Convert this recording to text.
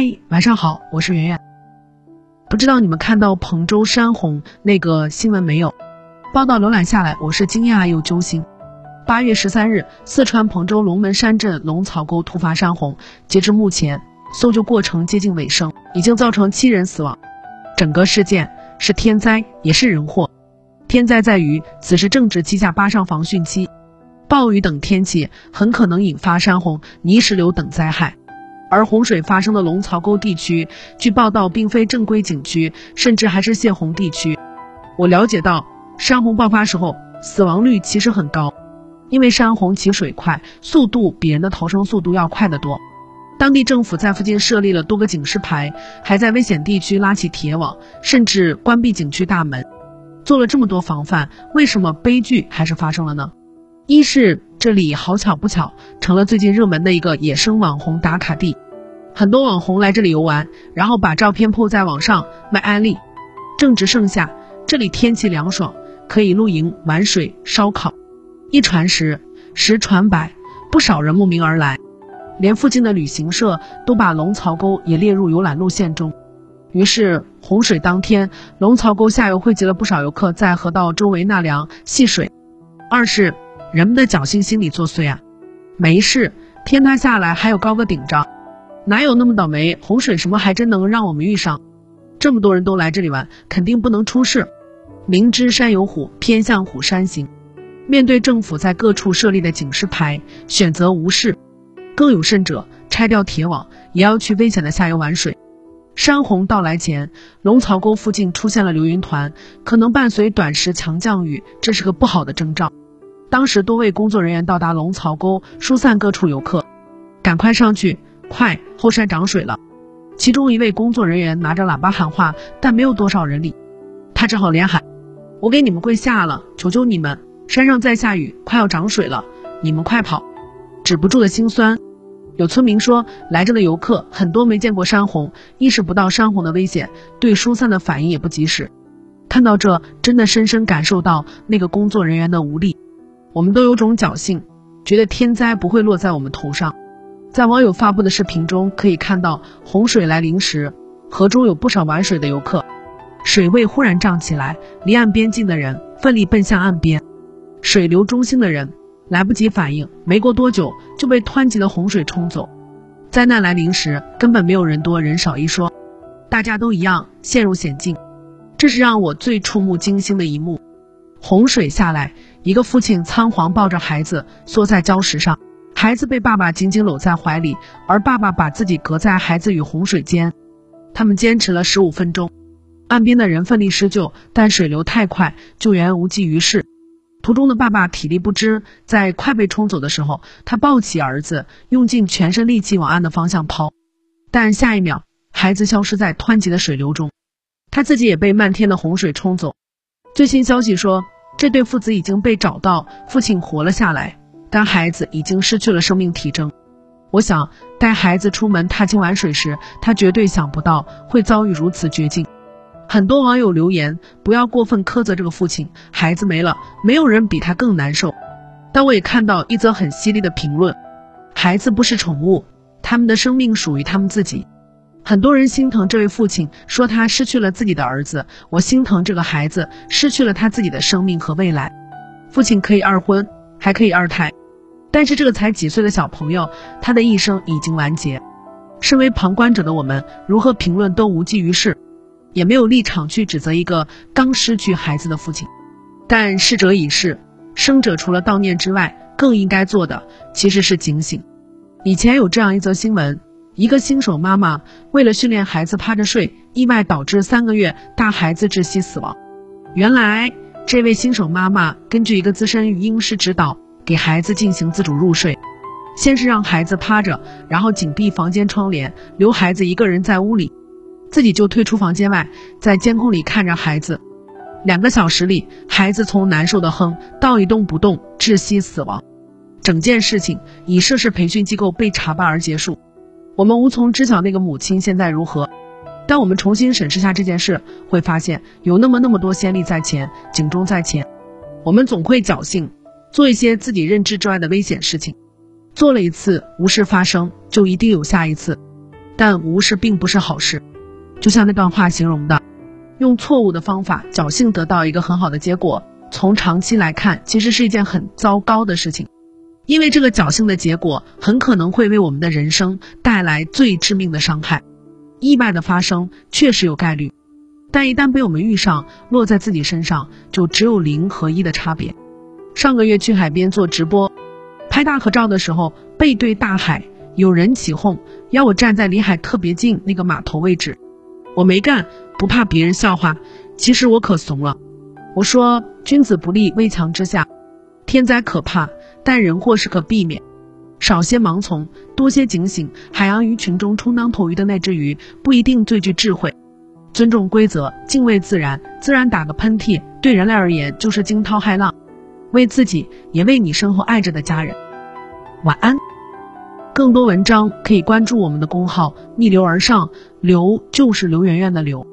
嗨，晚上好，我是圆圆。不知道你们看到彭州山洪那个新闻没有？报道浏览下来，我是惊讶又揪心。八月十三日，四川彭州龙门山镇龙草沟突发山洪，截至目前，搜救过程接近尾声，已经造成七人死亡。整个事件是天灾，也是人祸。天灾在于此时正值七下八上防汛期，暴雨等天气很可能引发山洪、泥石流等灾害。而洪水发生的龙槽沟地区，据报道并非正规景区，甚至还是泄洪地区。我了解到，山洪爆发时候死亡率其实很高，因为山洪起水快，速度比人的逃生速度要快得多。当地政府在附近设立了多个警示牌，还在危险地区拉起铁网，甚至关闭景区大门，做了这么多防范，为什么悲剧还是发生了呢？一是这里好巧不巧成了最近热门的一个野生网红打卡地，很多网红来这里游玩，然后把照片铺在网上卖安利。正值盛夏，这里天气凉爽，可以露营、玩水、烧烤。一传十，十传百，不少人慕名而来，连附近的旅行社都把龙槽沟也列入游览路线中。于是洪水当天，龙槽沟下游汇集了不少游客在河道周围纳凉戏水。二是。人们的侥幸心理作祟啊，没事，天塌下来还有高个顶着，哪有那么倒霉？洪水什么还真能让我们遇上？这么多人都来这里玩，肯定不能出事。明知山有虎，偏向虎山行。面对政府在各处设立的警示牌，选择无视。更有甚者，拆掉铁网，也要去危险的下游玩水。山洪到来前，龙槽沟附近出现了流云团，可能伴随短时强降雨，这是个不好的征兆。当时多位工作人员到达龙槽沟，疏散各处游客，赶快上去！快，后山涨水了。其中一位工作人员拿着喇叭喊话，但没有多少人理，他只好连喊：“我给你们跪下了，求求你们！山上在下雨，快要涨水了，你们快跑！”止不住的心酸。有村民说，来这的游客很多没见过山洪，意识不到山洪的危险，对疏散的反应也不及时。看到这，真的深深感受到那个工作人员的无力。我们都有种侥幸，觉得天灾不会落在我们头上。在网友发布的视频中，可以看到洪水来临时，河中有不少玩水的游客，水位忽然涨起来，离岸边近的人奋力奔向岸边，水流中心的人来不及反应，没过多久就被湍急的洪水冲走。灾难来临时，根本没有人多人少一说，大家都一样陷入险境。这是让我最触目惊心的一幕。洪水下来，一个父亲仓皇抱着孩子缩在礁石上，孩子被爸爸紧紧搂在怀里，而爸爸把自己隔在孩子与洪水间。他们坚持了十五分钟，岸边的人奋力施救，但水流太快，救援无济于事。途中的爸爸体力不支，在快被冲走的时候，他抱起儿子，用尽全身力气往岸的方向抛，但下一秒，孩子消失在湍急的水流中，他自己也被漫天的洪水冲走。最新消息说，这对父子已经被找到，父亲活了下来，但孩子已经失去了生命体征。我想带孩子出门踏青玩水时，他绝对想不到会遭遇如此绝境。很多网友留言，不要过分苛责这个父亲，孩子没了，没有人比他更难受。但我也看到一则很犀利的评论：孩子不是宠物，他们的生命属于他们自己。很多人心疼这位父亲，说他失去了自己的儿子。我心疼这个孩子失去了他自己的生命和未来。父亲可以二婚，还可以二胎，但是这个才几岁的小朋友，他的一生已经完结。身为旁观者的我们，如何评论都无济于事，也没有立场去指责一个刚失去孩子的父亲。但逝者已逝，生者除了悼念之外，更应该做的其实是警醒。以前有这样一则新闻。一个新手妈妈为了训练孩子趴着睡，意外导致三个月大孩子窒息死亡。原来，这位新手妈妈根据一个资深育婴师指导，给孩子进行自主入睡。先是让孩子趴着，然后紧闭房间窗帘，留孩子一个人在屋里，自己就退出房间外，在监控里看着孩子。两个小时里，孩子从难受的哼到一动不动窒息死亡。整件事情以涉事培训机构被查办而结束。我们无从知晓那个母亲现在如何，当我们重新审视下这件事，会发现有那么那么多先例在前，警钟在前。我们总会侥幸做一些自己认知之外的危险事情，做了一次无事发生，就一定有下一次。但无事并不是好事。就像那段话形容的，用错误的方法侥幸得到一个很好的结果，从长期来看，其实是一件很糟糕的事情。因为这个侥幸的结果很可能会为我们的人生带来最致命的伤害。意外的发生确实有概率，但一旦被我们遇上，落在自己身上就只有零和一的差别。上个月去海边做直播，拍大合照的时候背对大海，有人起哄要我站在离海特别近那个码头位置，我没干，不怕别人笑话。其实我可怂了，我说君子不立危墙之下，天灾可怕。但人祸是可避免，少些盲从，多些警醒。海洋鱼群中充当头鱼的那只鱼不一定最具智慧。尊重规则，敬畏自然，自然打个喷嚏，对人类而言就是惊涛骇浪。为自己，也为你身后爱着的家人。晚安。更多文章可以关注我们的公号“逆流而上”，流就是刘媛媛的流。